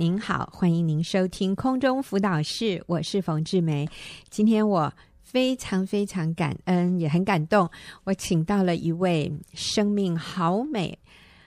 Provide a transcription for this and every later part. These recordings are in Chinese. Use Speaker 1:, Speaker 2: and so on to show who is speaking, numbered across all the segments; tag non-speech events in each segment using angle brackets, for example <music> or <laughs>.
Speaker 1: 您好，欢迎您收听空中辅导室，我是冯志梅。今天我非常非常感恩，也很感动，我请到了一位生命好美、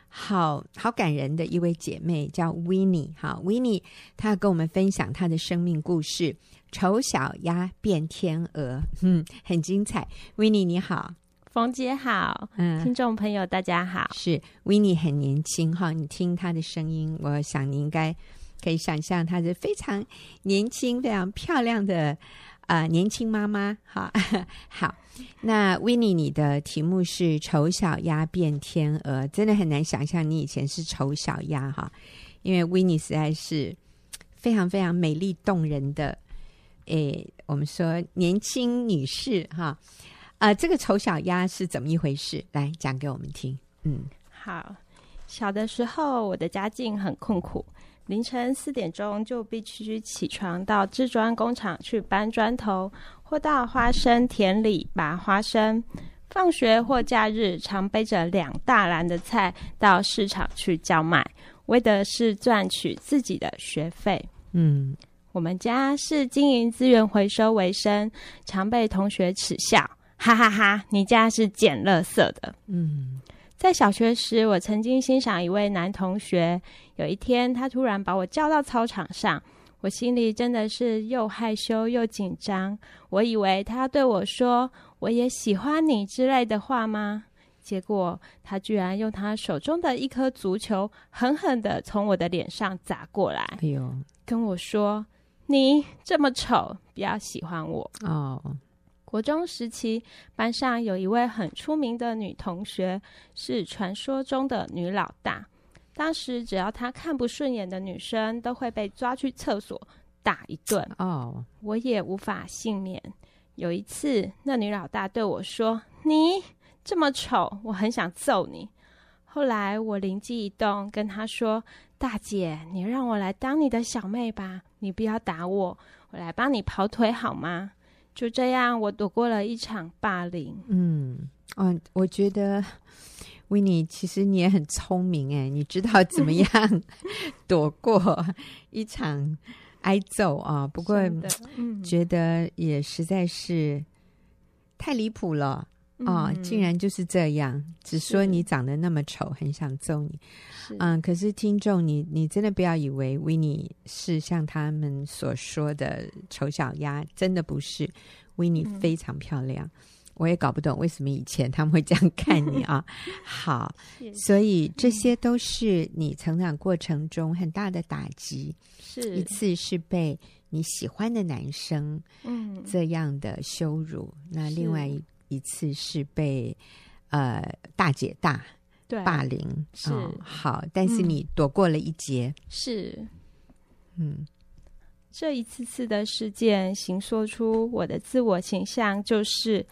Speaker 1: 好好感人的一位姐妹，叫 Winnie。好，Winnie，她要跟我们分享她的生命故事——丑小鸭变天鹅，嗯，很精彩。Winnie，你好。
Speaker 2: 冯姐好，嗯，听众朋友大家好。
Speaker 1: 是 Winnie 很年轻哈，你听她的声音，我想你应该可以想象她是非常年轻、非常漂亮的啊、年轻妈妈。好，<laughs> 好，那 w i n n e 你的题目是“丑小鸭变天鹅”，真的很难想象你以前是丑小鸭哈，因为 w i n n e 实在是非常非常美丽动人的，诶，我们说年轻女士哈。啊、这个丑小鸭是怎么一回事？来讲给我们听。嗯，
Speaker 2: 好，小的时候我的家境很困苦，凌晨四点钟就必须起床到制砖工厂去搬砖头，或到花生田里拔花生。放学或假日，常背着两大篮的菜到市场去叫卖，为的是赚取自己的学费。嗯，我们家是经营资源回收为生，常被同学耻笑。哈哈哈，哈！你家是捡垃圾的。嗯，在小学时，我曾经欣赏一位男同学。有一天，他突然把我叫到操场上，我心里真的是又害羞又紧张。我以为他要对我说“我也喜欢你”之类的话吗？结果，他居然用他手中的一颗足球狠狠的从我的脸上砸过来。哎！跟我说：“你这么丑，不要喜欢我。”哦。国中时期，班上有一位很出名的女同学，是传说中的女老大。当时只要她看不顺眼的女生，都会被抓去厕所打一顿。哦，我也无法幸免。有一次，那女老大对我说：“你这么丑，我很想揍你。”后来我灵机一动，跟她说：“大姐，你让我来当你的小妹吧，你不要打我，我来帮你跑腿好吗？”就这样，我躲过了一场霸凌。
Speaker 1: 嗯，哦，我觉得 Winnie 其实你也很聪明哎，你知道怎么 <laughs> 样躲过一场挨揍啊？不过，嗯，觉得也实在是太离谱了。哦，竟然就是这样，只说你长得那么丑，很想揍你。嗯，可是听众，你你真的不要以为 Winnie 是像他们所说的丑小鸭，真的不是。Winnie 非常漂亮，嗯，我也搞不懂为什么以前他们会这样看你啊。<laughs> 好，所以这些都是你成长过程中很大的打击。是一次是被你喜欢的男生嗯这样的羞辱，嗯，那另外一。一次是被呃大姐大对。霸凌是、哦、好，但是你躲过了一劫，嗯、
Speaker 2: 是。嗯，这一次次的事件行说出我的自我形象，就是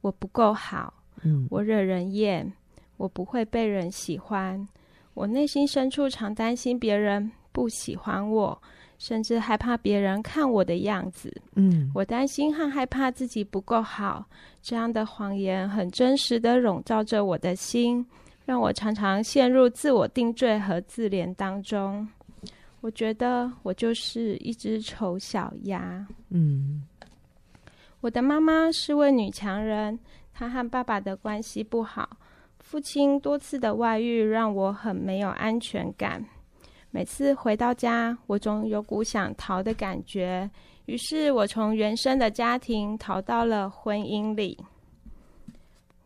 Speaker 2: 我不够好，嗯，我惹人厌，我不会被人喜欢，我内心深处常担心别人不喜欢我。甚至害怕别人看我的样子，嗯，我担心和害怕自己不够好，这样的谎言很真实的笼罩着我的心，让我常常陷入自我定罪和自怜当中。我觉得我就是一只丑小鸭。嗯，我的妈妈是位女强人，她和爸爸的关系不好，父亲多次的外遇让我很没有安全感。每次回到家，我总有股想逃的感觉。于是，我从原生的家庭逃到了婚姻里。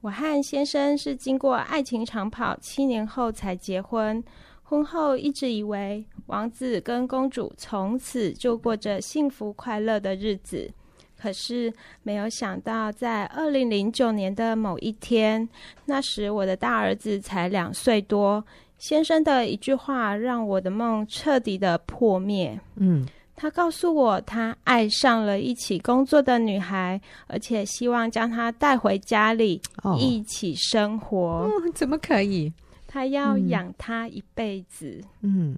Speaker 2: 我和先生是经过爱情长跑七年后才结婚。婚后一直以为王子跟公主从此就过着幸福快乐的日子，可是没有想到，在二零零九年的某一天，那时我的大儿子才两岁多。先生的一句话让我的梦彻底的破灭。嗯，他告诉我，他爱上了一起工作的女孩，而且希望将她带回家里，哦，一起生活。
Speaker 1: 嗯，怎么可以？
Speaker 2: 他要养她一辈子。嗯，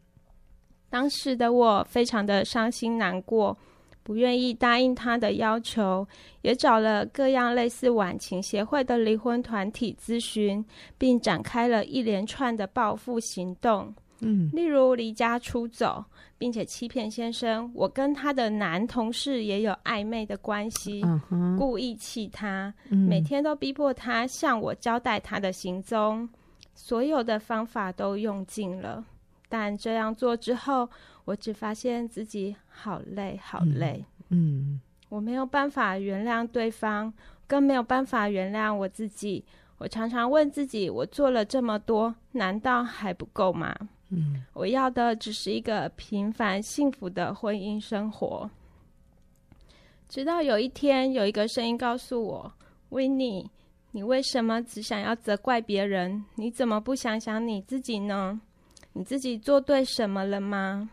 Speaker 2: 当时的我非常的伤心难过。不愿意答应他的要求，也找了各样类似晚晴协会的离婚团体咨询，并展开了一连串的报复行动。
Speaker 1: 嗯，
Speaker 2: 例如离家出走，并且欺骗先生，我跟他的男同事也有暧昧的
Speaker 1: 关系，
Speaker 2: 故意气他，
Speaker 1: 嗯
Speaker 2: 每天都逼迫他向我交代他的行踪，所有的方法都用尽了。但这样做之后，我只发现自己好累，好累。
Speaker 1: 嗯，
Speaker 2: 我没有办法原谅对方，更没有办法原谅我自己。我常常问自己：我做了这么多，难道还不够吗？
Speaker 1: 嗯，
Speaker 2: 我要的只是一个平凡幸福的婚姻生活。直到有一天，有一个声音告诉我：“Winnie，你为什么只想要责怪别人？你怎么不想想你自己呢？你自己做对什么了吗？”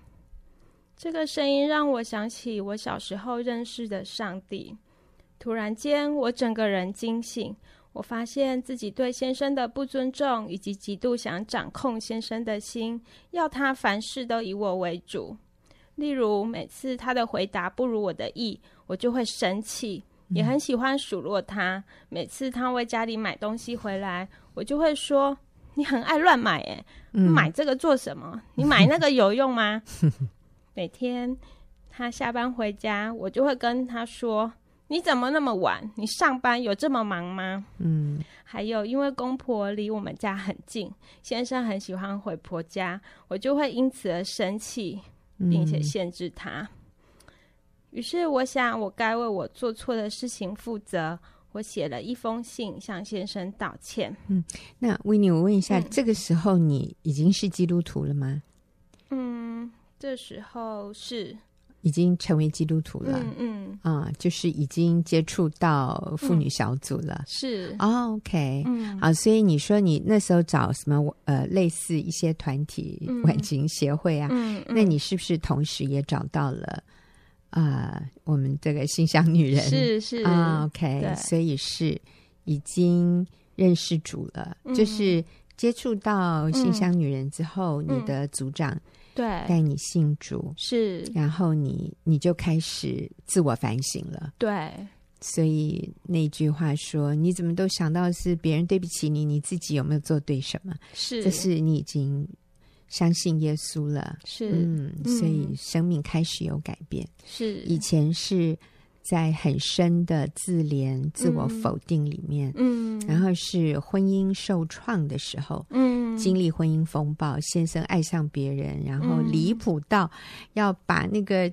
Speaker 2: 这个声音让我想起我小时候认识的上帝。突然间，我整个人惊醒。我发现自己对先生的不尊重，以及极度想掌控先生的心，要他凡事都以我为主。例如，每次他的回答不如我的意，我就会生气，也很喜欢数落他。每次他为家里买东西回来，我就会说：“你很爱乱买，哎，买这个做什么？<laughs> 你买那个有用吗？” <laughs> 每天他下班回家，我就会跟他说。你怎么那么晚？你上班有这么忙吗？
Speaker 1: 嗯，
Speaker 2: 还有，因为公婆离我们家很近，先生很喜欢回婆家，我就会因此而生气，并且限制他。嗯、于是，我想我该为我做错的事情负责。我写了一封信向先生道歉。
Speaker 1: 嗯，那 Winnie，我问一下，
Speaker 2: 嗯、
Speaker 1: 这个时候你已经是基督徒了吗？
Speaker 2: 嗯，这时候是。
Speaker 1: 已经成为基督徒了，
Speaker 2: 嗯嗯。
Speaker 1: 啊、嗯，就是已经接触到妇女小组了，
Speaker 2: 嗯、是。
Speaker 1: 哦，OK，
Speaker 2: 嗯，
Speaker 1: 好，所以你说你那时候找什么呃类似一些团体、晚晴协会啊，
Speaker 2: 嗯，
Speaker 1: 那你是不是同时也找到了啊、呃、我们这个馨香女人？
Speaker 2: 是是
Speaker 1: 啊，OK，所以是已经认识主了，
Speaker 2: 嗯、
Speaker 1: 就是接触到馨香女人之后，
Speaker 2: 嗯、
Speaker 1: 你的组长。
Speaker 2: 对，
Speaker 1: 带你信主
Speaker 2: 是，
Speaker 1: 然后你你就开始自我反省了。
Speaker 2: 对，
Speaker 1: 所以那句话说：“你怎么都想到是别人对不起你，你自己有没有做对什么？”
Speaker 2: 是，
Speaker 1: 这是你已经相信耶稣了。
Speaker 2: 是，
Speaker 1: 嗯，所以生命开始有改变。
Speaker 2: 是，
Speaker 1: 以前是。在很深的自怜、自我否定里面，
Speaker 2: 嗯，
Speaker 1: 然后是婚姻受创的时候，
Speaker 2: 嗯，
Speaker 1: 经历婚姻风暴，先生爱上别人，然后离谱到要把那个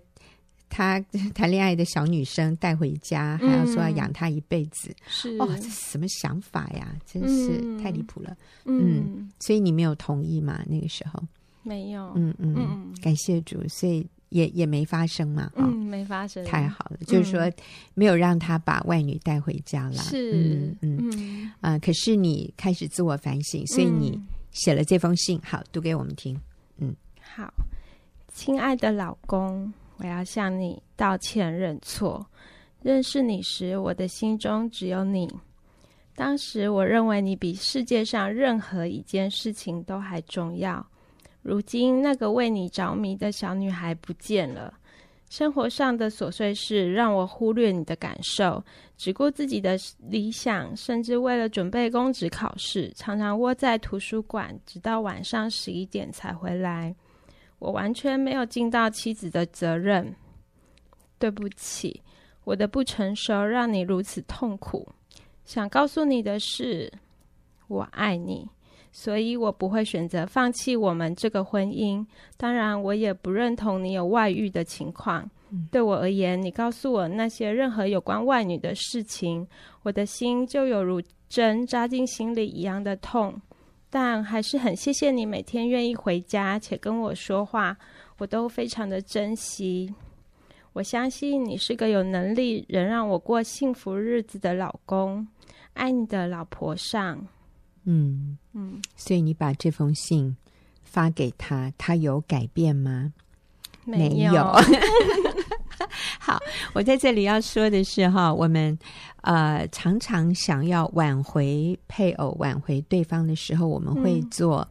Speaker 1: 他谈恋爱的小女生带回家，嗯、还要说要养她一辈子，
Speaker 2: 是。
Speaker 1: 哦，这是什么想法呀？真是太离谱了，
Speaker 2: 嗯，
Speaker 1: 嗯，所以你没有同意吗？那个时候？
Speaker 2: 没有，
Speaker 1: 嗯嗯，嗯。感谢主，所以。也也没发生嘛，
Speaker 2: 嗯，没发生，
Speaker 1: 太好了，就是说没有让他把外女带回家了，
Speaker 2: 是，
Speaker 1: 嗯嗯。啊，可是你开始自我反省，所以你写了这封信，好，读给我们听，嗯，
Speaker 2: 好，亲爱的老公，我要向你道歉认错。认识你时，我的心中只有你，当时我认为你比世界上任何一件事情都还重要。如今，那个为你着迷的小女孩不见了。生活上的琐碎事让我忽略你的感受，只顾自己的理想，甚至为了准备公职考试，常常窝在图书馆，直到晚上十一点才回来。我完全没有尽到妻子的责任。对不起，我的不成熟让你如此痛苦。想告诉你的是，我爱你。所以我不会选择放弃我们这个婚姻。当然，我也不认同你有外遇的情况。嗯、对我而言，你告诉我那些任何有关外女的事情，我的心就有如针扎进心里一样的痛。但还是很谢谢你每天愿意回家且跟我说话，我都非常的珍惜。我相信你是个有能力仍让我过幸福日子的老公。爱你的老婆上。
Speaker 1: 嗯嗯，所以你把这封信发给他，他有改变吗？
Speaker 2: 没有。<laughs>
Speaker 1: 好，<laughs> 我在这里要说的是哈，我们呃常常想要挽回配偶、挽回对方的时候，我们会做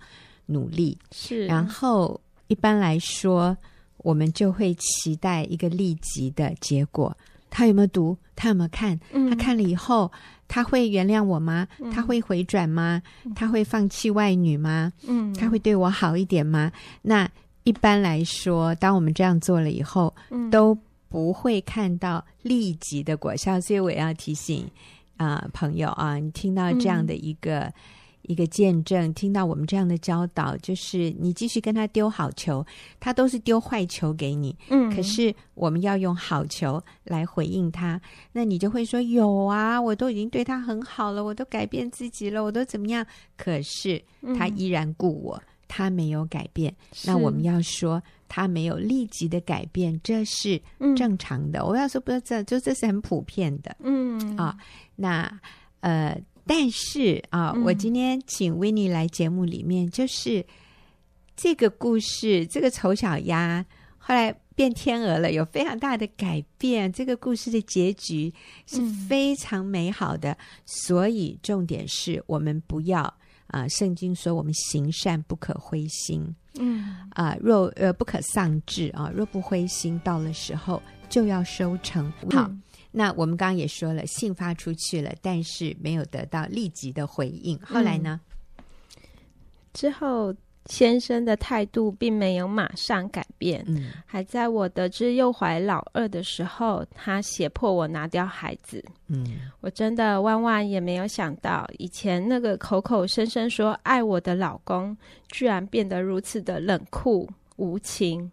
Speaker 1: 努力，
Speaker 2: 嗯、是。
Speaker 1: 然后一般来说，我们就会期待一个立即的结果。他有没有读？他有没有看？
Speaker 2: 嗯、
Speaker 1: 他看了以后，他会原谅我吗？嗯、他会回转吗？
Speaker 2: 嗯、
Speaker 1: 他会放弃外女吗？
Speaker 2: 嗯，
Speaker 1: 他会对我好一点吗？那一般来说，当我们这样做了以后，
Speaker 2: 嗯、
Speaker 1: 都不会看到立即的果效。所以我要提醒啊、呃，朋友啊，你听到这样的一个。嗯一个见证，听到我们这样的教导，就是你继续跟他丢好球，他都是丢坏球给你。
Speaker 2: 嗯，
Speaker 1: 可是我们要用好球来回应他，那你就会说：有啊，我都已经对他很好了，我都改变自己了，我都怎么样？可是他依然顾我，嗯、他没有改变。那我们要说他没有立即的改变，这是正常的。嗯、我要说不是这，就这是很普遍的。
Speaker 2: 嗯
Speaker 1: 啊，那呃。但是啊，我今天请 Winnie 来节目里面，就是这个故事，这个丑小鸭后来变天鹅了，有非常大的改变。这个故事的结局是非常美好的，嗯、所以重点是我们不要啊，圣经说我们行善不可灰心，
Speaker 2: 嗯
Speaker 1: 啊，若呃不可丧志啊，若不灰心，到了时候就要收成好。嗯那我们刚刚也说了，信发出去了，但是没有得到立即的回应。后来呢？
Speaker 2: 嗯、之后先生的态度并没有马上改变。
Speaker 1: 嗯，
Speaker 2: 还在我得知又怀老二的时候，他胁迫我拿掉孩子。
Speaker 1: 嗯，
Speaker 2: 我真的万万也没有想到，以前那个口口声声说爱我的老公，居然变得如此的冷酷无情。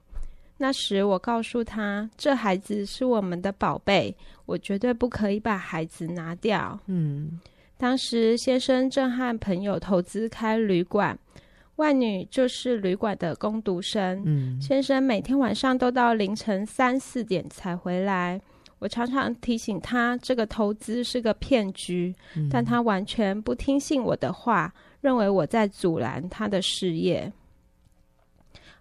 Speaker 2: 那时我告诉他，这孩子是我们的宝贝，我绝对不可以把孩子拿掉。
Speaker 1: 嗯，
Speaker 2: 当时先生正和朋友投资开旅馆，外女就是旅馆的工读生。
Speaker 1: 嗯，
Speaker 2: 先生每天晚上都到凌晨三四点才回来。我常常提醒他，这个投资是个骗局，
Speaker 1: 嗯，
Speaker 2: 但他完全不听信我的话，认为我在阻拦他的事业。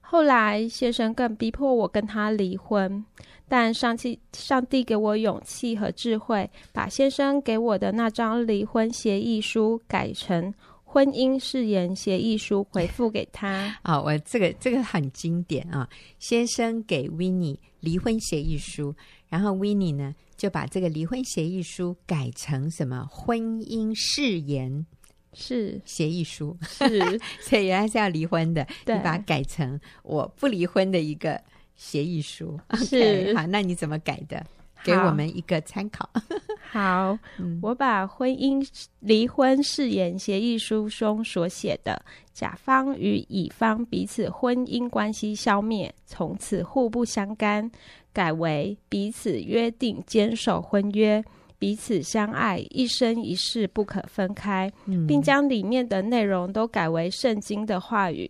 Speaker 2: 后来，先生更逼迫我跟他离婚，但上帝上帝给我勇气和智慧，把先生给我的那张离婚协议书改成婚姻誓言协议书，回复给他。
Speaker 1: 啊、哦，我这个这个很经典啊！先生给 Winnie 离婚协议书，然后 Winnie 呢就把这个离婚协议书改成什么婚姻誓言。
Speaker 2: 是
Speaker 1: 协议书，
Speaker 2: 是，<laughs>
Speaker 1: 所以原来是要离婚的，
Speaker 2: 对
Speaker 1: 你把它改成我不离婚的一个协议书。
Speaker 2: 是
Speaker 1: 好，那你怎么改的？
Speaker 2: 好
Speaker 1: 给我们一个参考。
Speaker 2: 好，<laughs> 嗯、我把婚姻离婚誓言协议书中所写的“甲方与乙方彼此婚姻关系消灭，从此互不相干”改为彼此约定坚守婚约。彼此相爱，一生一世不可分开，
Speaker 1: 嗯、
Speaker 2: 并将里面的内容都改为圣经的话语。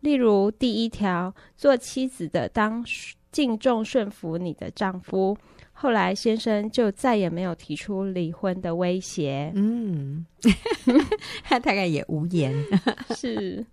Speaker 2: 例如，第一条，做妻子的当敬重顺服你的丈夫。后来，先生就再也没有提出离婚的威胁。
Speaker 1: 嗯，<laughs> <laughs> 他大概也无言。<laughs>
Speaker 2: 是。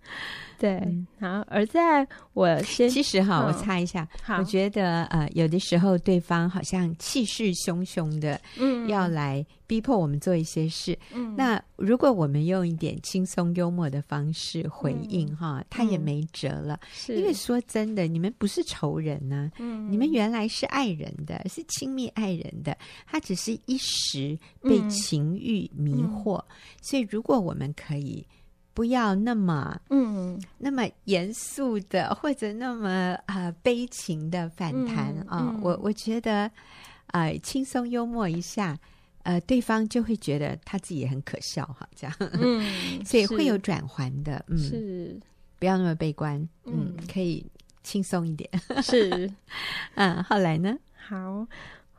Speaker 2: 对，然后而在我先，
Speaker 1: 其实哈，
Speaker 2: 嗯、
Speaker 1: 我猜一下，我觉得呃，有的时候对方好像气势汹汹的，
Speaker 2: 嗯，
Speaker 1: 要来逼迫我们做一些事，
Speaker 2: 嗯，
Speaker 1: 那如果我们用一点轻松幽默的方式回应、嗯、哈，他也没辙了，
Speaker 2: 是。
Speaker 1: 因为说真的，你们不是仇人呢、啊，
Speaker 2: 嗯，
Speaker 1: 你们原来是爱人的，是亲密爱人的，他只是一时被情欲迷惑，
Speaker 2: 嗯、
Speaker 1: 所以如果我们可以。不要那么
Speaker 2: 嗯，
Speaker 1: 那么严肃的，或者那么啊、呃、悲情的反弹啊、
Speaker 2: 嗯。嗯
Speaker 1: 哦。我我觉得啊、呃，轻松幽默一下，呃，对方就会觉得他自己也很可笑哈，这样，
Speaker 2: 嗯，<laughs>
Speaker 1: 所以会有转环的，嗯，
Speaker 2: 是，
Speaker 1: 不要那么悲观，
Speaker 2: 嗯，
Speaker 1: 嗯。可以轻松一点，
Speaker 2: 是，<laughs>
Speaker 1: 嗯，后来呢？
Speaker 2: 好。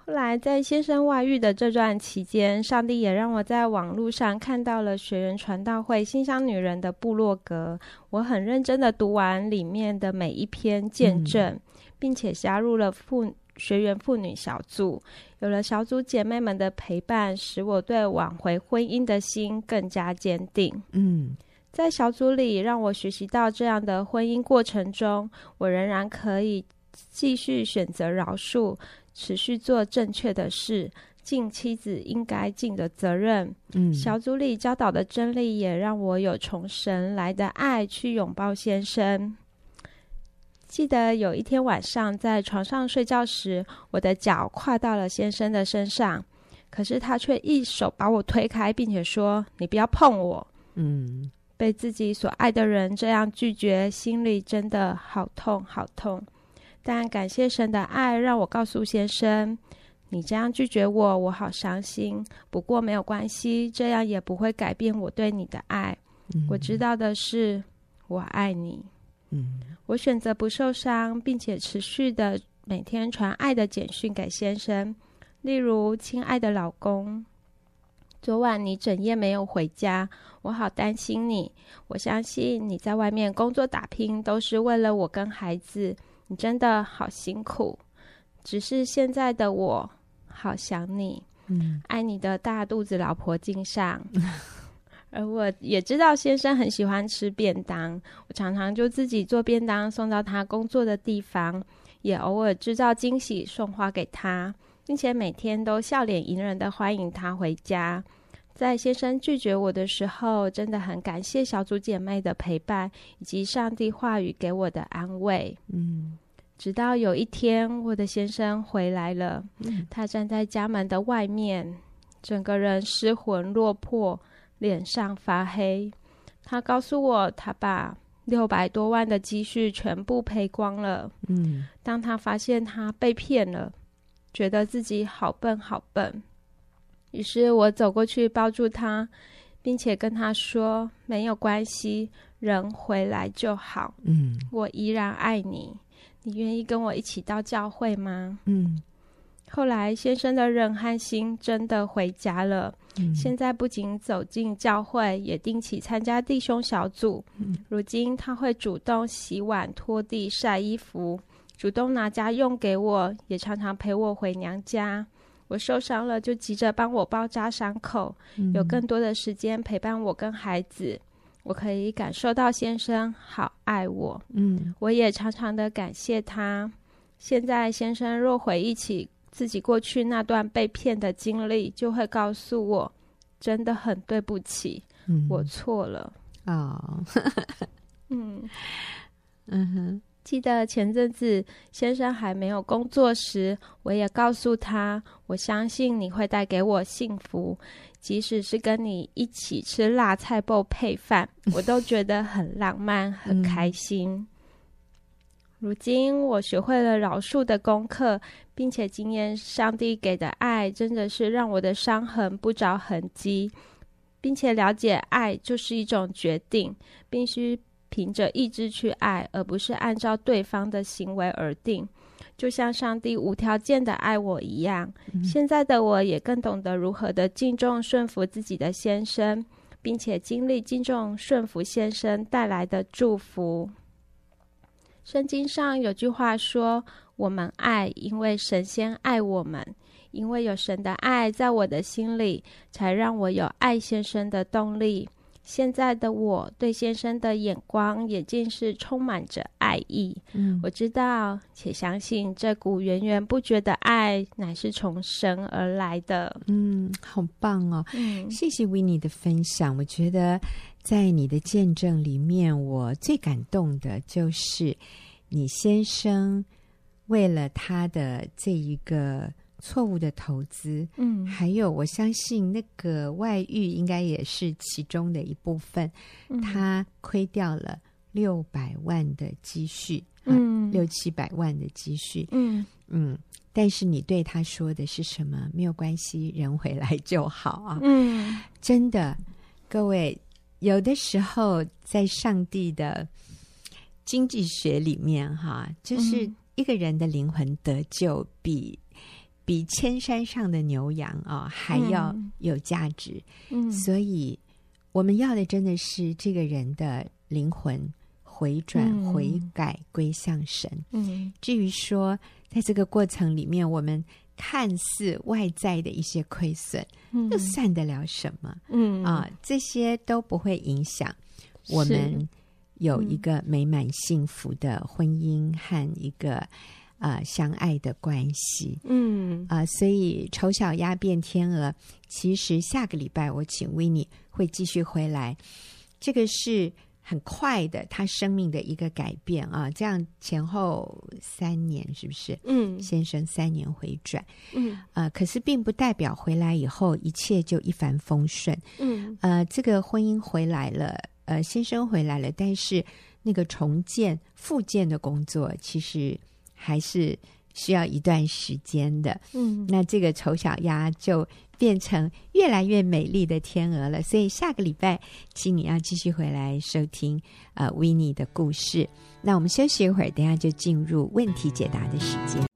Speaker 2: 后来，在先生外遇的这段期间，上帝也让我在网络上看到了学员传道会新乡女人的部落格。我很认真的读完里面的每一篇见证，嗯、并且加入了妇学员妇女小组。有了小组姐妹们的陪伴，使我对挽回婚姻的心更加坚定。
Speaker 1: 嗯，
Speaker 2: 在小组里，让我学习到这样的婚姻过程中，我仍然可以继续选择饶恕。持续做正确的事，尽妻子应该尽的责任。
Speaker 1: 嗯，
Speaker 2: 小组里教导的真理也让我有从神来的爱去拥抱先生。记得有一天晚上在床上睡觉时，我的脚跨到了先生的身上，可是他却一手把我推开，并且说：“你不要碰我。”
Speaker 1: 嗯，
Speaker 2: 被自己所爱的人这样拒绝，心里真的好痛好痛。但感谢神的爱，让我告诉先生：“你这样拒绝我，我好伤心。不过没有关系，这样也不会改变我对你的爱。
Speaker 1: 嗯，
Speaker 2: 我知道的是，我爱你。”
Speaker 1: 嗯，
Speaker 2: 我选择不受伤，并且持续的每天传爱的简讯给先生，例如：“亲爱的老公，昨晚你整夜没有回家，我好担心你。我相信你在外面工作打拼都是为了我跟孩子，你真的好辛苦。只是现在的我好想你，
Speaker 1: 嗯，
Speaker 2: 爱你的大肚子老婆敬上。<laughs> ”而我也知道先生很喜欢吃便当，我常常就自己做便当送到他工作的地方，也偶尔制造惊喜送花给他，并且每天都笑脸迎人的欢迎他回家。在先生拒绝我的时候，真的很感谢小组姐妹的陪伴以及上帝话语给我的安慰。
Speaker 1: 嗯，
Speaker 2: 直到有一天，我的先生回来了，
Speaker 1: 嗯，
Speaker 2: 他站在家门的外面，整个人失魂落魄。脸上发黑，他告诉我，他把六百多万的积蓄全部赔光了。
Speaker 1: 嗯，
Speaker 2: 当他发现他被骗了，觉得自己好笨好笨。于是我走过去抱住他，并且跟他说：“没有关系，人回来就好。
Speaker 1: 嗯，
Speaker 2: 我依然爱你。你愿意跟我一起到教会吗？”
Speaker 1: 嗯。
Speaker 2: 后来，先生的人和心真的回家了。
Speaker 1: 嗯、
Speaker 2: 现在不仅走进教会，也定期参加弟兄小组。
Speaker 1: 嗯、
Speaker 2: 如今他会主动洗碗、拖地、晒衣服，主动拿家用给我，也常常陪我回娘家。我受伤了，就急着帮我包扎伤口，
Speaker 1: 嗯、
Speaker 2: 有更多的时间陪伴我跟孩子。我可以感受到先生好爱我。
Speaker 1: 嗯，
Speaker 2: 我也常常的感谢他。现在先生若回忆起，自己过去那段被骗的经历，就会告诉我，真的很对不起，
Speaker 1: 嗯、
Speaker 2: 我错了。
Speaker 1: 哦，<laughs>
Speaker 2: 嗯
Speaker 1: 嗯哼，
Speaker 2: 记得前阵子先生还没有工作时，我也告诉他，我相信你会带给我幸福，即使是跟你一起吃辣菜包配饭，<laughs> 我都觉得很浪漫，很开心。嗯如今我学会了饶恕的功课，并且经验上帝给的爱，真的是让我的伤痕不着痕迹，并且了解爱就是一种决定，必须凭着意志去爱，而不是按照对方的行为而定。就像上帝无条件的爱我一样，嗯、现在的我也更懂得如何的敬重顺服自己的先生，并且经历敬重顺服先生带来的祝福。圣经上有句话说：“我们爱，因为神先爱我们。因为有神的爱在我的心里，才让我有爱先生的动力。现在的我对先生的眼光也尽是充满着爱意。
Speaker 1: 嗯，
Speaker 2: 我知道且相信这股源源不绝的爱乃是从神而来的。
Speaker 1: 嗯，好棒哦！
Speaker 2: 嗯，
Speaker 1: 谢谢 Winnie 的分享。我觉得。在你的见证里面，我最感动的就是你先生为了他的这一个错误的投资，
Speaker 2: 嗯，
Speaker 1: 还有我相信那个外遇应该也是其中的一部分，
Speaker 2: 嗯，
Speaker 1: 他亏掉了六百万的积蓄，
Speaker 2: 嗯，
Speaker 1: 六七百万的积蓄，
Speaker 2: 嗯。
Speaker 1: 嗯，但是你对他说的是什么？没有关系，人回来就好啊，
Speaker 2: 嗯，
Speaker 1: 真的，各位。有的时候，在上帝的经济学里面，哈，就是一个人的灵魂得救比，比比千山上的牛羊啊、哦、还要有价值。
Speaker 2: 嗯，
Speaker 1: 所以我们要的真的是这个人的灵魂回转、悔改、归向神。
Speaker 2: 嗯，
Speaker 1: 至于说，在这个过程里面，我们。看似外在的一些亏损，
Speaker 2: 嗯，
Speaker 1: 又算得了什么？
Speaker 2: 嗯
Speaker 1: 啊，这些都不会影响我们有一个美满幸福的婚姻和一个啊、呃、相爱的关系。
Speaker 2: 嗯
Speaker 1: 啊，所以丑小鸭变天鹅，其实下个礼拜我请 Winnie 会继续回来。这个是很快的，他生命的一个改变啊，这样前后三年是不是？
Speaker 2: 嗯，
Speaker 1: 先生三年回转，
Speaker 2: 嗯，
Speaker 1: 呃，可是并不代表回来以后一切就一帆风顺，
Speaker 2: 嗯，
Speaker 1: 呃，这个婚姻回来了，呃，先生回来了，但是那个重建、复建的工作其实还是需要一段时间的，
Speaker 2: 嗯，
Speaker 1: 那这个丑小鸭就。变成越来越美丽的天鹅了，所以下个礼拜，请你要继续回来收听呃维尼的故事。那我们休息一会儿，等下就进入问题解答的时间。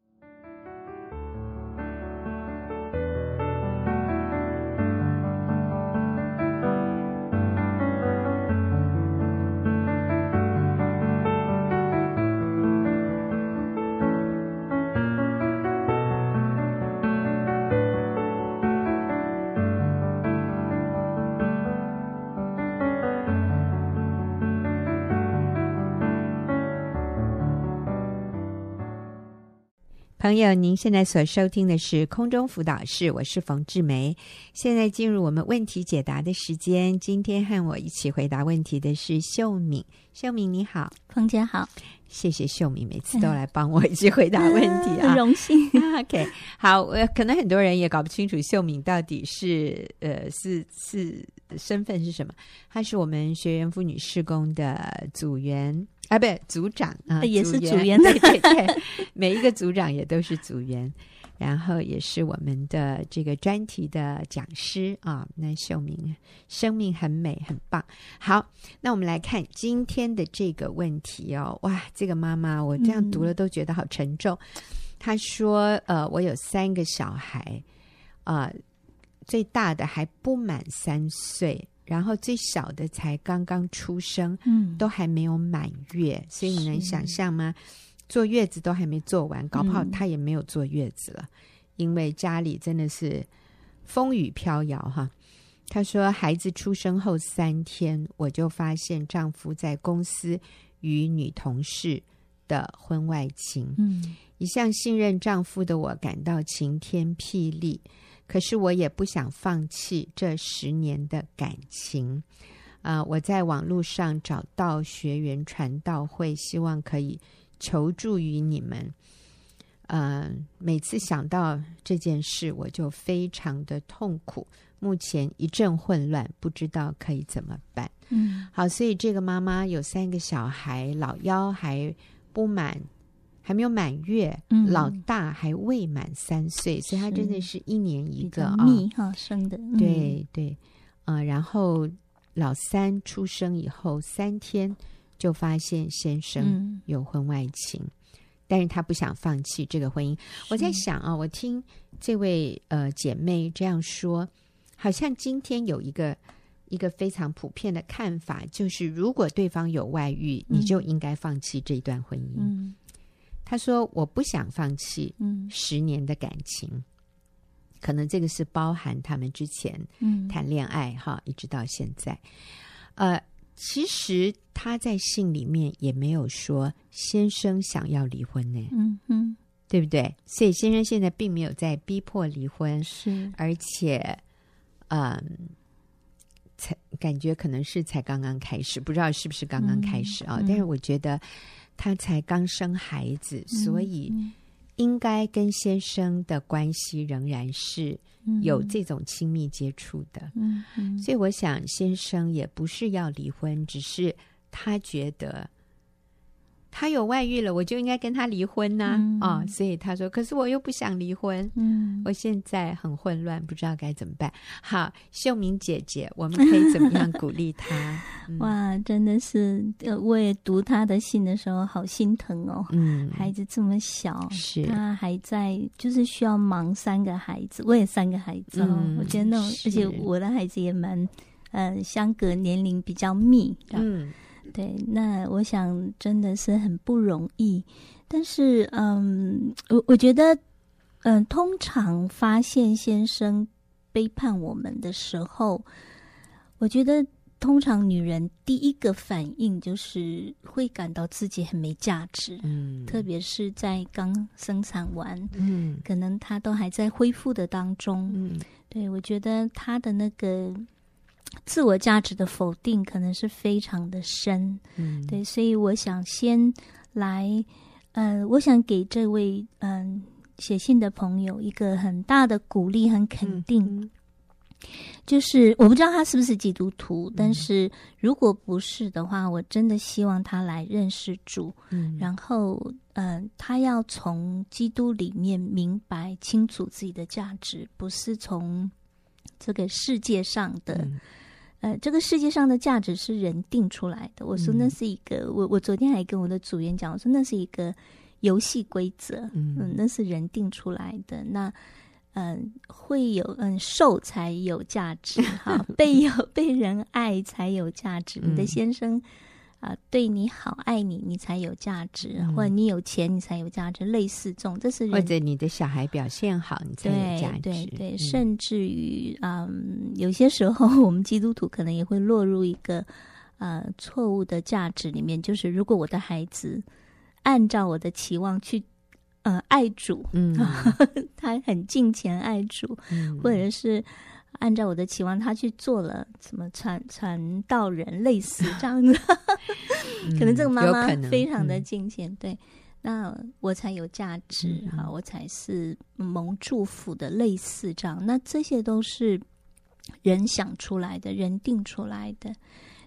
Speaker 1: 朋友，您现在所收听的是空中辅导室，我是冯志梅。现在进入我们问题解答的时间。今天和我一起回答问题的是秀敏。秀敏你好，
Speaker 3: 冯姐好，
Speaker 1: 谢谢秀敏，每次都来帮我一起回答问题啊，<laughs>
Speaker 3: 很荣幸。<laughs>
Speaker 1: OK，好，我可能很多人也搞不清楚秀敏到底是呃是是身份是什么。她是我们学员妇女施工的组员。啊，不，组长啊，
Speaker 3: 也是组员，
Speaker 1: 对对对，<laughs> 每一个组长也都是组员，然后也是我们的这个专题的讲师啊。那秀明生命很美，很棒。好，那我们来看今天的这个问题哦。哇，这个妈妈，我这样读了都觉得好沉重。嗯、她说：“呃，我有三个小孩，啊、呃，最大的还不满三岁。”然后最小的才刚刚出生，嗯，都还没有满月，所以你能想象吗？坐月子都还没做完，搞不好他也没有坐月子了，嗯、因为家里真的是风雨飘摇哈。她说，孩子出生后三天，我就发现丈夫在公司与女同事的婚外情，嗯，一向信任丈夫的我感到晴天霹雳。可是我也不想放弃这十年的感情，啊、呃！我在网络上找到学员传道会，希望可以求助于你们。嗯、呃，每次想到这件事，我就非常的痛苦，目前一阵混乱，不知道可以怎么办。嗯，好，所以这个妈妈有三个小孩，老幺还不满。还没有满月，嗯、老大还未满三岁，所以他真的是一年一个啊，
Speaker 3: 密哈生的，嗯、
Speaker 1: 对对，呃，然后老三出生以后三天就发现先生有婚外情，嗯、但是他不想放弃这个婚姻。我在想啊，我听这位呃姐妹这样说，好像今天有一个一个非常普遍的看法，就是如果对方有外遇，嗯、你就应该放弃这段婚姻。嗯他说：“我不想放弃十年的感情，嗯、可能这个是包含他们之前谈恋爱哈，嗯、一直到现在。呃，其实他在信里面也没有说先生想要离婚呢，嗯嗯，对不对？所以先生现在并没有在逼迫离婚，
Speaker 3: 是，
Speaker 1: 而且，嗯、呃，才感觉可能是才刚刚开始，不知道是不是刚刚开始啊？嗯、但是我觉得。”他才刚生孩子，所以应该跟先生的关系仍然是有这种亲密接触的。嗯嗯，所以我想先生也不是要离婚，只是他觉得。他有外遇了，我就应该跟他离婚呐、啊！啊、嗯哦，所以他说，可是我又不想离婚，嗯，我现在很混乱，不知道该怎么办。好，秀明姐姐，我们可以怎么样鼓励他？<laughs> 嗯、
Speaker 3: 哇，真的是，我也读他的信的时候，好心疼哦。嗯，孩子这么小，
Speaker 1: 是
Speaker 3: 他还在，就是需要忙三个孩子，我也三个孩子哦。嗯、我觉得那种，是而且我的孩子也蛮，呃，相隔年龄比较密，嗯。对，那我想真的是很不容易，但是，嗯，我我觉得，嗯，通常发现先生背叛我们的时候，我觉得通常女人第一个反应就是会感到自己很没价值，嗯，特别是在刚生产完，嗯，可能她都还在恢复的当中，嗯，对，我觉得她的那个。自我价值的否定可能是非常的深。嗯，对，所以我想先来，呃，我想给这位嗯、呃、写信的朋友一个很大的鼓励，很肯定。嗯嗯就是我不知道他是不是基督徒，嗯、但是如果不是的话，我真的希望他来认识主。嗯，然后，嗯、呃，他要从基督里面明白清楚自己的价值，不是从这个世界上的。嗯、呃，这个世界上的价值是人定出来的。我说那是一个，嗯、我我昨天还跟我的组员讲，我说那是一个游戏规则。嗯，嗯，那是人定出来的。那。嗯，会有嗯，受才有价值哈，<laughs> 被有被人爱才有价值。嗯、你的先生啊、呃，对你好，爱你，你才有价值；嗯、或者你有钱，你才有价值。类似这种，这是
Speaker 1: 或者你的小孩表现好，你才有价值。
Speaker 3: 对对对，嗯、甚至于嗯，有些时候我们基督徒可能也会落入一个呃错误的价值里面，就是如果我的孩子按照我的期望去。呃，爱主，嗯，<laughs> 他很敬虔爱主，嗯、或者是按照我的期望，他去做了什么传传道人，类似 <laughs> 这样子，可能这个妈妈非常的敬虔，嗯、对，那我才有价值哈，嗯、我才是蒙祝福的，类似这样，那这些都是人想出来的，人定出来的，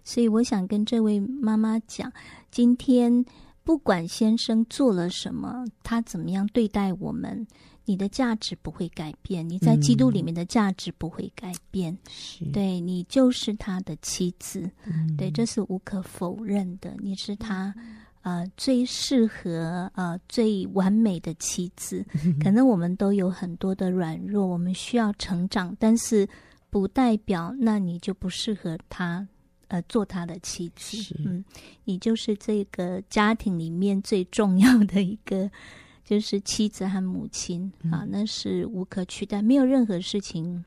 Speaker 3: 所以我想跟这位妈妈讲，今天。不管先生做了什么，他怎么样对待我们，你的价值不会改变。你在基督里面的价值不会改变。嗯、对，你就是他的妻子，嗯、对，这是无可否认的。你是他呃最适合呃最完美的妻子。<laughs> 可能我们都有很多的软弱，我们需要成长，但是不代表那你就不适合他。呃，做他的妻子，嗯，你就是这个家庭里面最重要的一个，就是妻子和母亲、嗯、啊，那是无可取代，没有任何事情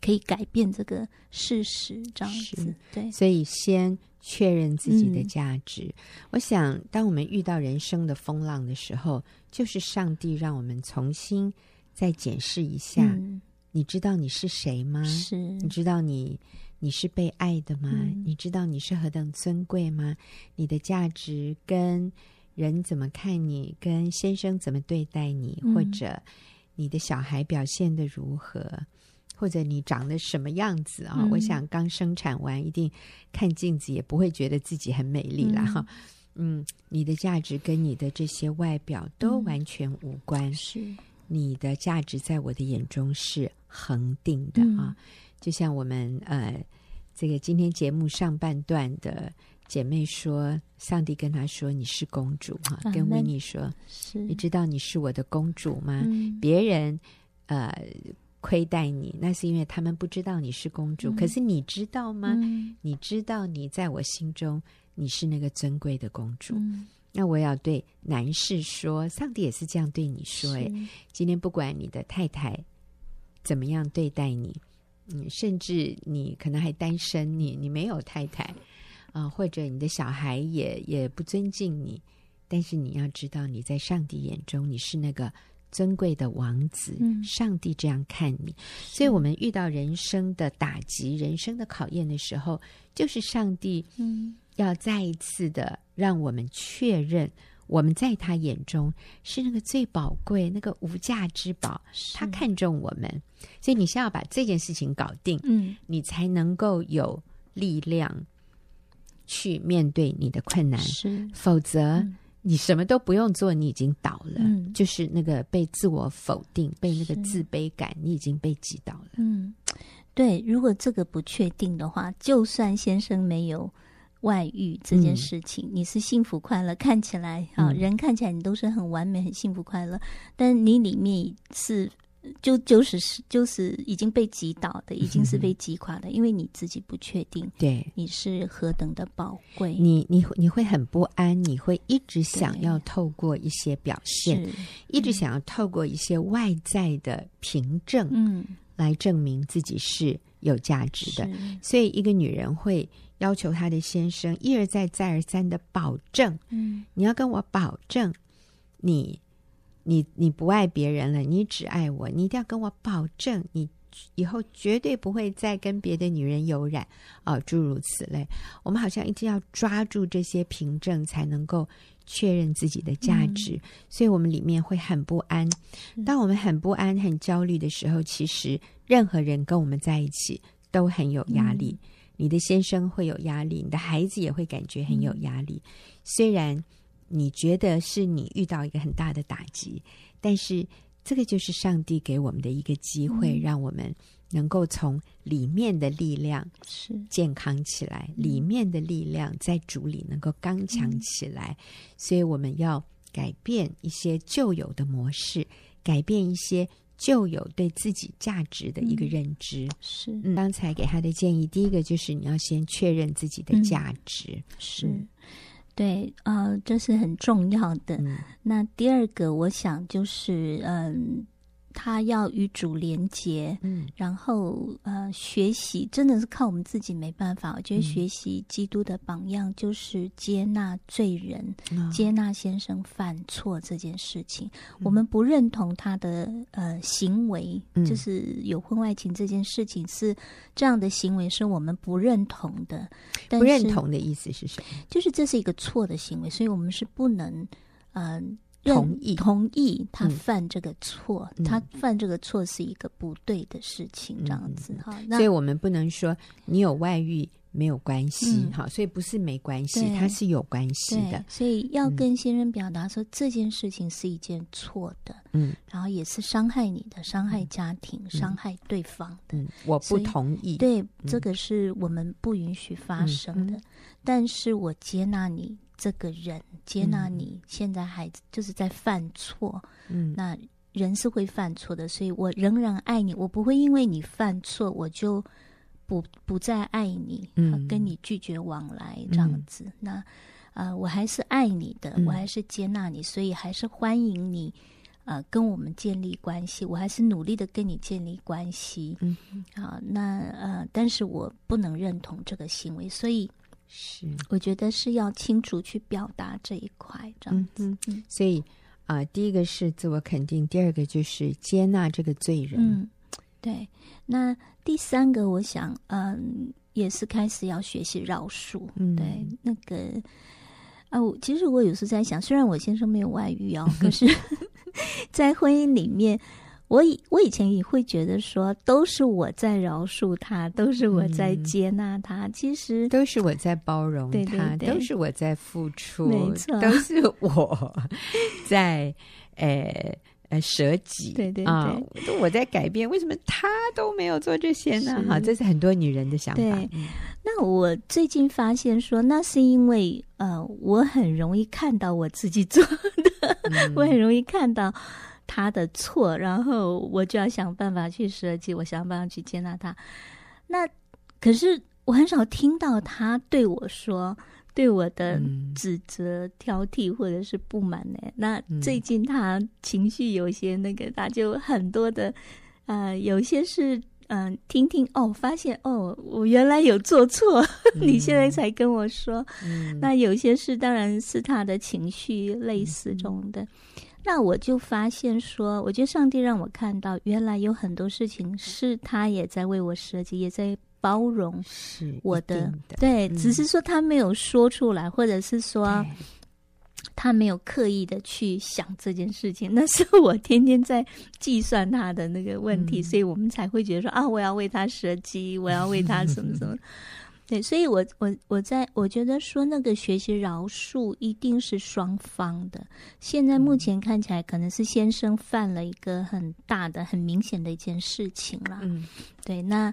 Speaker 3: 可以改变这个事实，这样子，对。
Speaker 1: 所以先确认自己的价值。嗯、我想，当我们遇到人生的风浪的时候，就是上帝让我们重新再检视一下，嗯、你知道你是谁吗？
Speaker 3: 是，
Speaker 1: 你知道你。你是被爱的吗？嗯、你知道你是何等尊贵吗？你的价值跟人怎么看你，跟先生怎么对待你，嗯、或者你的小孩表现的如何，或者你长得什么样子啊？嗯、我想刚生产完，一定看镜子也不会觉得自己很美丽啦哈。嗯，嗯，你的价值跟你的这些外表都完全无关。
Speaker 3: 嗯、是
Speaker 1: 你的价值在我的眼中是恒定的啊。嗯就像我们呃，这个今天节目上半段的姐妹说，上帝跟她说：“你是公主哈。”跟维尼说：“是你知道你是我的公主吗？嗯、别人呃亏待你，那是因为他们不知道你是公主。嗯、可是你知道吗？嗯、你知道你在我心中你是那个尊贵的公主。嗯、那我要对男士说，上帝也是这样对你说：哎，今天不管你的太太怎么样对待你。”嗯，甚至你可能还单身，你你没有太太啊、呃，或者你的小孩也也不尊敬你，但是你要知道，你在上帝眼中你是那个尊贵的王子，嗯、上帝这样看你。所以，我们遇到人生的打击、人生的考验的时候，就是上帝嗯要再一次的让我们确认。我们在他眼中是那个最宝贵、那个无价之宝，他看重我们，所以你先要把这件事情搞定，嗯，你才能够有力量去面对你的困难。是，否则、嗯、你什么都不用做，你已经倒了，嗯、就是那个被自我否定、被那个自卑感，你已经被击倒了。
Speaker 3: 嗯，对，如果这个不确定的话，就算先生没有。外遇这件事情，嗯、你是幸福快乐，看起来啊，嗯、人看起来你都是很完美、很幸福快乐，但你里面是就就是是就是已经被击倒的，已经是被击垮的，嗯、因为你自己不确定，
Speaker 1: 对，
Speaker 3: 你是何等的宝贵，
Speaker 1: 你你你会很不安，你会一直想要透过一些表现，一直想要透过一些外在的凭证，嗯，来证明自己是有价值的，所以一个女人会。要求她的先生一而再、再而三的保证，嗯，你要跟我保证，你、你、你不爱别人了，你只爱我，你一定要跟我保证，你以后绝对不会再跟别的女人有染啊，诸如此类。我们好像一定要抓住这些凭证，才能够确认自己的价值。嗯、所以，我们里面会很不安。当我们很不安、很焦虑的时候，其实任何人跟我们在一起都很有压力。嗯、你的先生会有压力，你的孩子也会感觉很有压力。嗯、虽然你觉得是你遇到一个很大的打击，但是。这个就是上帝给我们的一个机会，让我们能够从里面的力量是健康起来，里面的力量在主里能够刚强起来。所以我们要改变一些旧有的模式，改变一些旧有对自己价值的一个认知。是，嗯，刚才给他的建议，第一个就是你要先确认自己的价值。
Speaker 3: 是。对，呃，这是很重要的。嗯、那第二个，我想就是，嗯。他要与主连结，嗯，然后呃，学习真的是靠我们自己没办法。我觉得学习基督的榜样就是接纳罪人，嗯、接纳先生犯错这件事情。嗯、我们不认同他的呃行为，嗯、就是有婚外情这件事情是这样的行为，是我们不认同的。但是，
Speaker 1: 不认同的意思是什么？
Speaker 3: 就是这是一个错的行为，所以我们是不能嗯。呃
Speaker 1: 同意
Speaker 3: 同意他犯这个错，嗯、他犯这个错是一个不对的事情，嗯、这样子哈。
Speaker 1: 所以我们不能说你有外遇没有关系哈，嗯、所以不是没关系，对它是有关系的。
Speaker 3: 所以要跟先生表达说、嗯、这件事情是一件错的，嗯，然后也是伤害你的，伤害家庭，嗯、伤害对方的。
Speaker 1: 嗯、我不同意，
Speaker 3: 对，嗯、这个是我们不允许发生的。嗯、但是我接纳你。这个人接纳你，现在还就是在犯错，嗯，那人是会犯错的，所以我仍然爱你，我不会因为你犯错，我就不不再爱你，嗯，跟你拒绝往来这样子。嗯、那呃，我还是爱你的，我还是接纳你，所以还是欢迎你，呃，跟我们建立关系，我还是努力的跟你建立关系，嗯，好，那呃，但是我不能认同这个行为，所以。是，我觉得是要清楚去表达这一块，这样子。嗯嗯、
Speaker 1: 所以啊、呃，第一个是自我肯定，第二个就是接纳这个罪人。
Speaker 3: 嗯，对。那第三个，我想，嗯，也是开始要学习饶恕。嗯，对。那个啊，我其实我有时候在想，虽然我先生没有外遇哦，可是 <laughs> 在婚姻里面。我以我以前也会觉得说，都是我在饶恕他，都是我在接纳他。嗯、其实
Speaker 1: 都是我在包容他，对对对，都是我在付出，
Speaker 3: 没错，
Speaker 1: 都是我在呃呃舍己。
Speaker 3: 对对对，啊、
Speaker 1: 我在改变。为什么他都没有做这些呢？哈，这是很多女人的想法。
Speaker 3: 那我最近发现说，那是因为呃，我很容易看到我自己做的，嗯、<laughs> 我很容易看到。他的错，然后我就要想办法去设计，我想办法去接纳他。那可是我很少听到他对我说，对我的指责、挑剔或者是不满呢。嗯、那最近他情绪有些那个，他就很多的，呃，有些是嗯、呃，听听哦，发现哦，我原来有做错，<laughs> 嗯、你现在才跟我说。嗯、那有些事当然是他的情绪类似中的。嗯那我就发现说，我觉得上帝让我看到，原来有很多事情是他也在为我设计，也在包容我的。的对，嗯、只是说他没有说出来，或者是说他没有刻意的去想这件事情。<laughs> 那是我天天在计算他的那个问题，嗯、所以我们才会觉得说啊，我要为他设计，我要为他什么什么。对，所以我我我在我觉得说那个学习饶恕一定是双方的。现在目前看起来可能是先生犯了一个很大的、很明显的一件事情了。嗯，对，那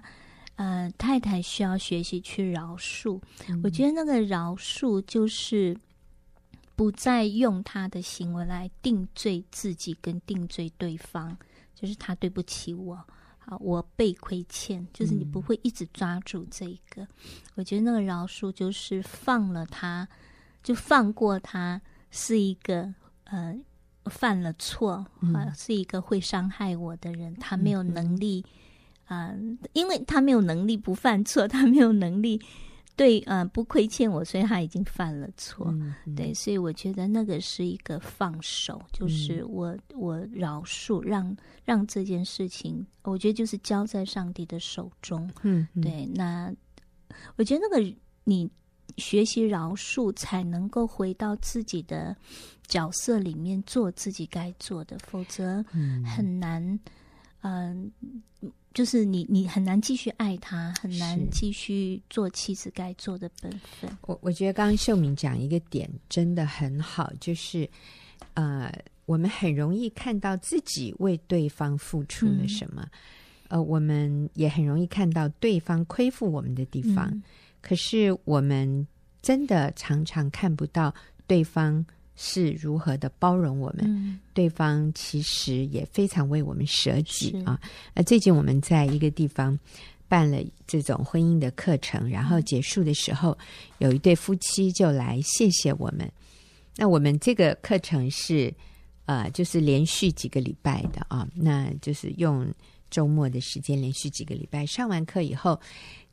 Speaker 3: 呃太太需要学习去饶恕。嗯，我觉得那个饶恕就是不再用他的行为来定罪自己跟定罪对方，就是他对不起我。好，我被亏欠，就是你不会一直抓住这一个。嗯、我觉得那个饶恕就是放了他，就放过他，是一个呃犯了错啊、是一个会伤害我的人，他没有能。力啊、嗯呃，因为他没有能力不犯错，他没有能力对，呃，不亏欠我，所以他已经犯了错。嗯嗯、对，所以我觉得那个是一个放手，就是我、嗯、我饶恕，让让这件事情，我觉得就是交在上帝的手中。嗯，嗯对，那我觉得那个你学习饶恕，才能够回到自己的角色里面做自己该做的，否则很难。嗯。呃就是你，你很难继续爱他，很难继续做妻子该做的本分。
Speaker 1: 我我觉得刚刚秀敏讲一个点真的很好，就是呃，我们很容易看到自己为对方付出了什么，嗯、呃，我们也很容易看到对方亏负我们的地方，嗯、可是我们真的常常看不到对方。是如何的包容我们？嗯、对方其实也非常为我们舍己啊！那，最近我们在一个地方办了这种婚姻的课程，然后结束的时候，有一对夫妻就来谢谢我们。那我们这个课程是呃，就是连续几个礼拜的啊，那就是用周末的时间连续几个礼拜上完课以后，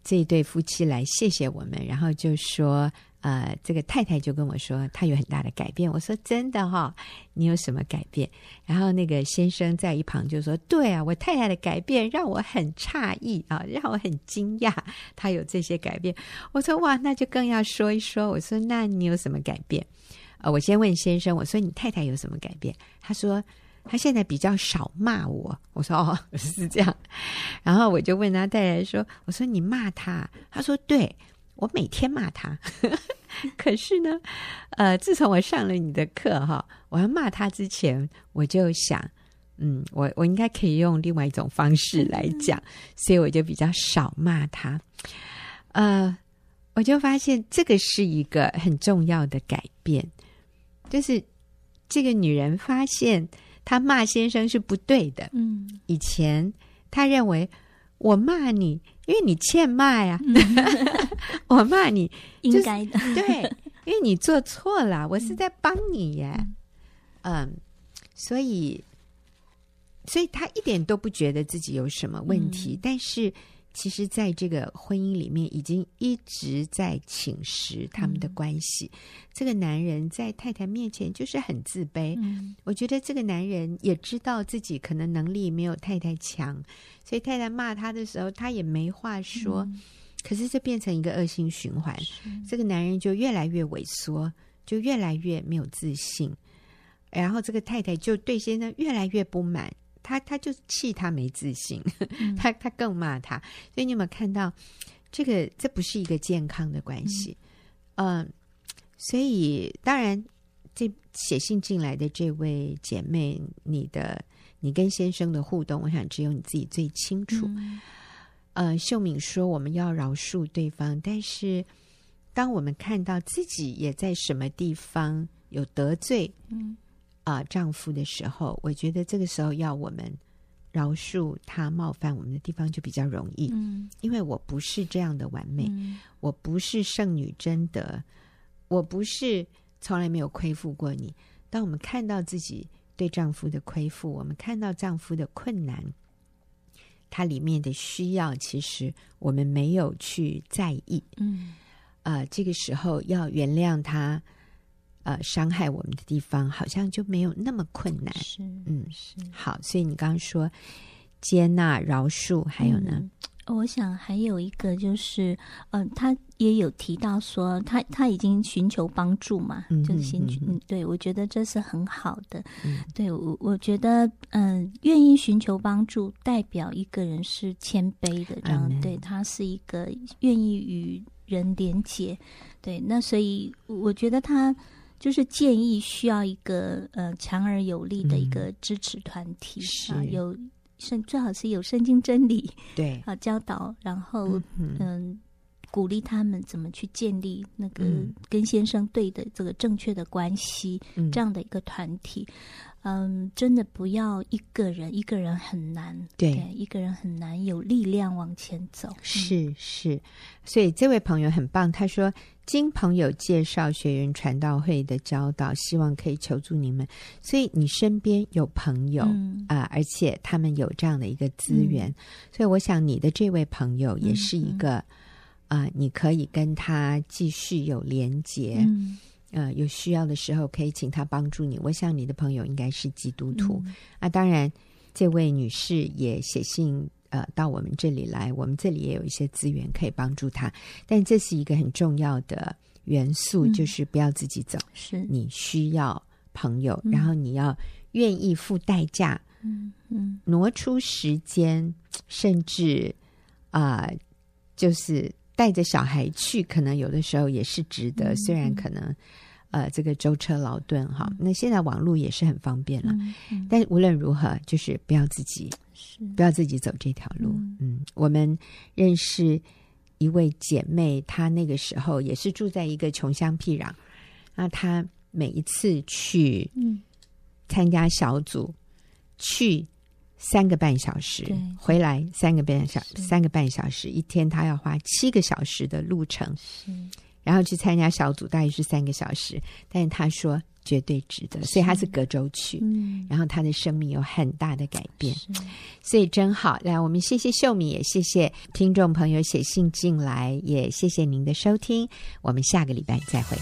Speaker 1: 这一对夫妻来谢谢我们，然后就说。呃，这个太太就跟我说，她有很大的改变。我说真的哈、你有什么改变？然后那个先生在一旁就说：“对啊，我太太的改变让我很诧异啊，让我很惊讶，她有这些改变。”我说：“哇，那就更要说一说。”我说：“那你有什么改变？”呃，我先问先生，我说：“你太太有什么改变？”他说：“他现在比较少骂我。”我说：“哦，是这样。”然后我就问他太太说：“我说你骂他？”他说：“对。”我每天骂他，<laughs> 可是呢，呃，自从我上了你的课哈，我要骂他之前，我就想，嗯，我我应该可以用另外一种方式来讲，所以我就比较少骂他。呃，我就发现这个是一个很重要的改变，就是这个女人发现她骂先生是不对的。嗯，以前她认为我骂你。因为你欠骂呀，<laughs> 我骂你
Speaker 3: 应该的，
Speaker 1: 对，因为你做错了，我是在帮你耶，嗯，所以，所以他一点都不觉得自己有什么问题，但是。其实，在这个婚姻里面，已经一直在侵蚀他们的关系。嗯、这个男人在太太面前就是很自卑。嗯、我觉得这个男人也知道自己可能能力没有太太强，所以太太骂他的时候，他也没话说。嗯、可是这变成一个恶性循环，是这个男人就越来越萎缩，就越来越没有自信，然后这个太太就对先生越来越不满。他他就气他没自信，嗯、他他更骂他，所以你有没有看到这个？这不是一个健康的关系，嗯、呃，所以当然，这写信进来的这位姐妹，你的你跟先生的互动，我想只有你自己最清楚。嗯、呃，秀敏说我们要饶恕对方，但是当我们看到自己也在什么地方有得罪，嗯。啊、呃，丈夫的时候，我觉得这个时候要我们饶恕他冒犯我们的地方就比较容易。嗯，因为我不是这样的完美，嗯、我不是圣女贞德，我不是从来没有亏负过你。当我们看到自己对丈夫的亏负，我们看到丈夫的困难，他里面的需要，其实我们没有去在意。嗯，呃，这个时候要原谅他。呃，伤害我们的地方好像就没有那么困难。是，嗯，是。好，所以你刚刚说接纳、饶恕，还有呢？嗯，
Speaker 3: 我想还有一个就是，嗯、呃，他也有提到说，他他已经寻求帮助嘛，嗯、就是先去。嗯，对，我觉得这是很好的。嗯，对我我觉得，嗯、呃，愿意寻求帮助，代表一个人是谦卑的，然后、嗯、对他是一个愿意与人连结。对，那所以我觉得他。就是建议需要一个呃强而有力的一个支持团体、嗯、啊，有圣最好是有圣经真理对。啊教导，然后嗯、呃、鼓励他们怎么去建立那个跟先生对的这个正确的关系，嗯、这样的一个团体。嗯，真的不要一个人，一个人很难，对，对，一个人很难有力量往前走。
Speaker 1: 是是，所以这位朋友很棒，他说经朋友介绍学员传道会的教导，希望可以求助你们。所以你身边有朋友啊、嗯呃，而且他们有这样的一个资源，嗯、所以我想你的这位朋友也是一个。啊、呃，你可以跟他继续有连结。嗯呃，有需要的时候可以请他帮助你。我想你的朋友应该是基督徒、嗯、啊。当然，这位女士也写信呃到我们这里来，我们这里也有一些资源可以帮助她。但这是一个很重要的元素，嗯、就是不要自己走，是你需要朋友，嗯、然后你要愿意付代价，嗯嗯，挪出时间，甚至啊、呃，就是。带着小孩去，可能有的时候也是值得。嗯、虽然可能，呃，这个舟车劳顿哈。嗯、那现在网络也是很方便了，嗯嗯、但无论如何，就是不要自己，是不要自己走这条路。嗯，嗯，我们认识一位姐妹，她那个时候也是住在一个穷乡僻壤。那她每一次去参加小组，嗯、去。三个半小时回来，三个半小三个半小时，一天他要花七个小时的路程，然后去参加小组，大概是三个小时，但是他说绝对值得，所以他是隔周去，嗯、然后他的生命有很大的改变，所以真好。来，我们谢谢秀敏，也谢谢听众朋友写信进来，也谢谢您的收听，我们下个礼拜再会。